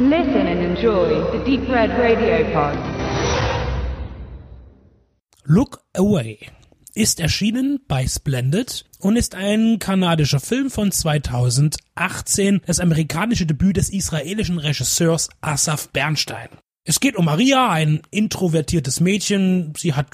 Listen and enjoy the Deep Red Radio Pod. Look Away ist erschienen bei Splendid und ist ein kanadischer Film von 2018, das amerikanische Debüt des israelischen Regisseurs Asaf Bernstein. Es geht um Maria, ein introvertiertes Mädchen. Sie hat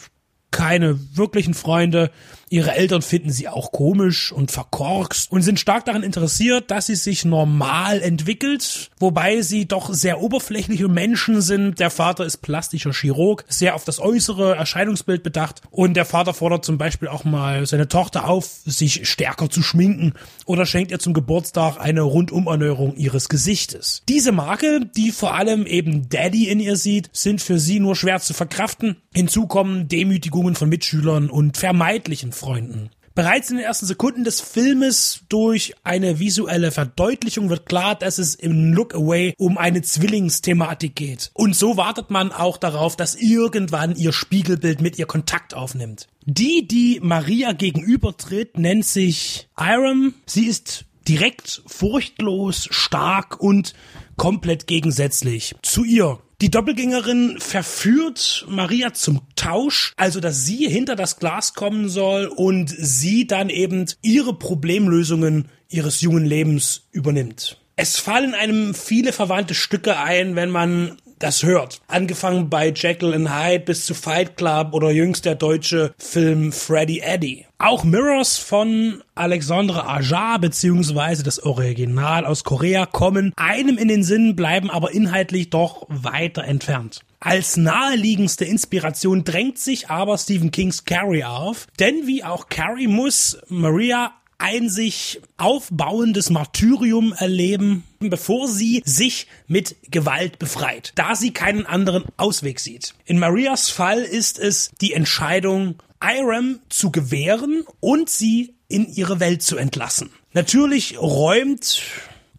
keine wirklichen Freunde. Ihre Eltern finden sie auch komisch und verkorkst und sind stark daran interessiert, dass sie sich normal entwickelt, wobei sie doch sehr oberflächliche Menschen sind. Der Vater ist plastischer Chirurg, sehr auf das äußere Erscheinungsbild bedacht und der Vater fordert zum Beispiel auch mal seine Tochter auf, sich stärker zu schminken oder schenkt ihr zum Geburtstag eine Rundumerneuerung ihres Gesichtes. Diese Marke, die vor allem eben Daddy in ihr sieht, sind für sie nur schwer zu verkraften. Hinzu kommen Demütigungen von Mitschülern und vermeidlichen Freunden. Bereits in den ersten Sekunden des Filmes durch eine visuelle Verdeutlichung wird klar, dass es im Look Away um eine Zwillingsthematik geht. Und so wartet man auch darauf, dass irgendwann ihr Spiegelbild mit ihr Kontakt aufnimmt. Die, die Maria gegenübertritt, nennt sich Iram. Sie ist direkt furchtlos, stark und komplett gegensätzlich zu ihr. Die Doppelgängerin verführt Maria zum Tausch, also dass sie hinter das Glas kommen soll und sie dann eben ihre Problemlösungen ihres jungen Lebens übernimmt. Es fallen einem viele verwandte Stücke ein, wenn man das hört. Angefangen bei Jekyll and Hyde bis zu Fight Club oder jüngst der deutsche Film Freddy Eddy. Auch Mirrors von Alexandre Aja beziehungsweise das Original aus Korea kommen einem in den Sinn, bleiben aber inhaltlich doch weiter entfernt. Als naheliegendste Inspiration drängt sich aber Stephen Kings Carrie auf, denn wie auch Carrie muss Maria ein sich aufbauendes Martyrium erleben, bevor sie sich mit Gewalt befreit, da sie keinen anderen Ausweg sieht. In Marias Fall ist es die Entscheidung, Iram zu gewähren und sie in ihre Welt zu entlassen. Natürlich räumt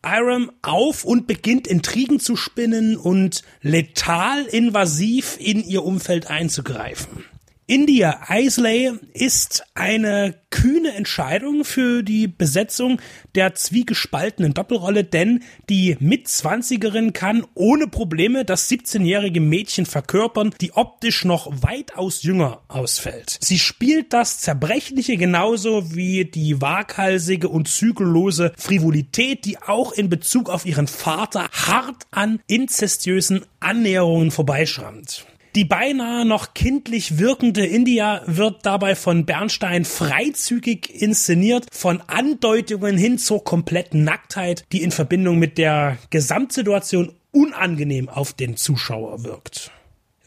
Iram auf und beginnt Intrigen zu spinnen und letal invasiv in ihr Umfeld einzugreifen. India Isley ist eine kühne Entscheidung für die Besetzung der zwiegespaltenen Doppelrolle, denn die Mitzwanzigerin kann ohne Probleme das 17-jährige Mädchen verkörpern, die optisch noch weitaus jünger ausfällt. Sie spielt das Zerbrechliche genauso wie die waghalsige und zügellose Frivolität, die auch in Bezug auf ihren Vater hart an inzestiösen Annäherungen vorbeischrammt. Die beinahe noch kindlich wirkende India wird dabei von Bernstein freizügig inszeniert, von Andeutungen hin zur kompletten Nacktheit, die in Verbindung mit der Gesamtsituation unangenehm auf den Zuschauer wirkt.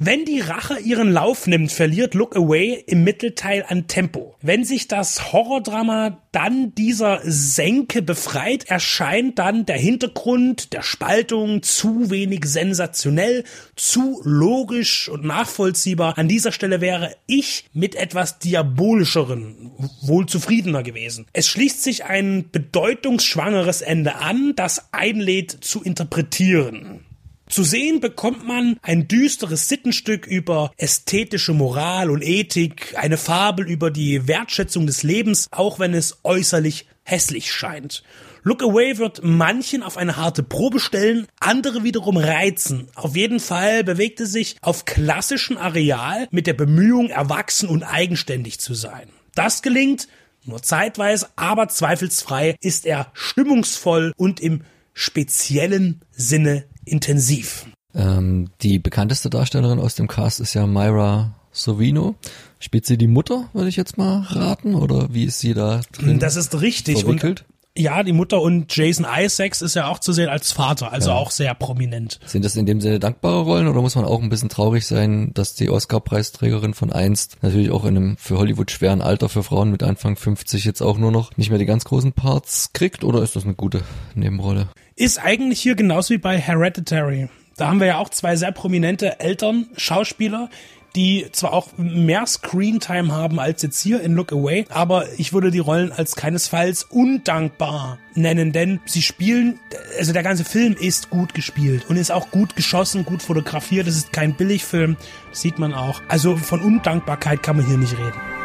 Wenn die Rache ihren Lauf nimmt, verliert Look Away im Mittelteil an Tempo. Wenn sich das Horrordrama dann dieser Senke befreit, erscheint dann der Hintergrund der Spaltung zu wenig sensationell, zu logisch und nachvollziehbar. An dieser Stelle wäre ich mit etwas diabolischeren wohl zufriedener gewesen. Es schließt sich ein bedeutungsschwangeres Ende an, das einlädt zu interpretieren. Zu sehen bekommt man ein düsteres Sittenstück über ästhetische Moral und Ethik, eine Fabel über die Wertschätzung des Lebens, auch wenn es äußerlich hässlich scheint. Look Away wird manchen auf eine harte Probe stellen, andere wiederum reizen. Auf jeden Fall bewegt es sich auf klassischem Areal mit der Bemühung, erwachsen und eigenständig zu sein. Das gelingt nur zeitweise, aber zweifelsfrei ist er stimmungsvoll und im speziellen Sinne intensiv. Ähm, die bekannteste Darstellerin aus dem Cast ist ja Myra Sovino. Spielt sie die Mutter, würde ich jetzt mal raten, oder wie ist sie da drin? Das ist richtig. Verwickelt? Und ja, die Mutter und Jason Isaacs ist ja auch zu sehen als Vater, also ja. auch sehr prominent. Sind das in dem Sinne dankbare Rollen oder muss man auch ein bisschen traurig sein, dass die Oscar-Preisträgerin von einst natürlich auch in einem für Hollywood schweren Alter für Frauen mit Anfang 50 jetzt auch nur noch nicht mehr die ganz großen Parts kriegt oder ist das eine gute Nebenrolle? Ist eigentlich hier genauso wie bei Hereditary. Da haben wir ja auch zwei sehr prominente Eltern, Schauspieler, die zwar auch mehr Screentime haben als jetzt hier in Look Away, aber ich würde die Rollen als keinesfalls undankbar nennen, denn sie spielen, also der ganze Film ist gut gespielt und ist auch gut geschossen, gut fotografiert. Das ist kein Billigfilm, sieht man auch. Also von Undankbarkeit kann man hier nicht reden.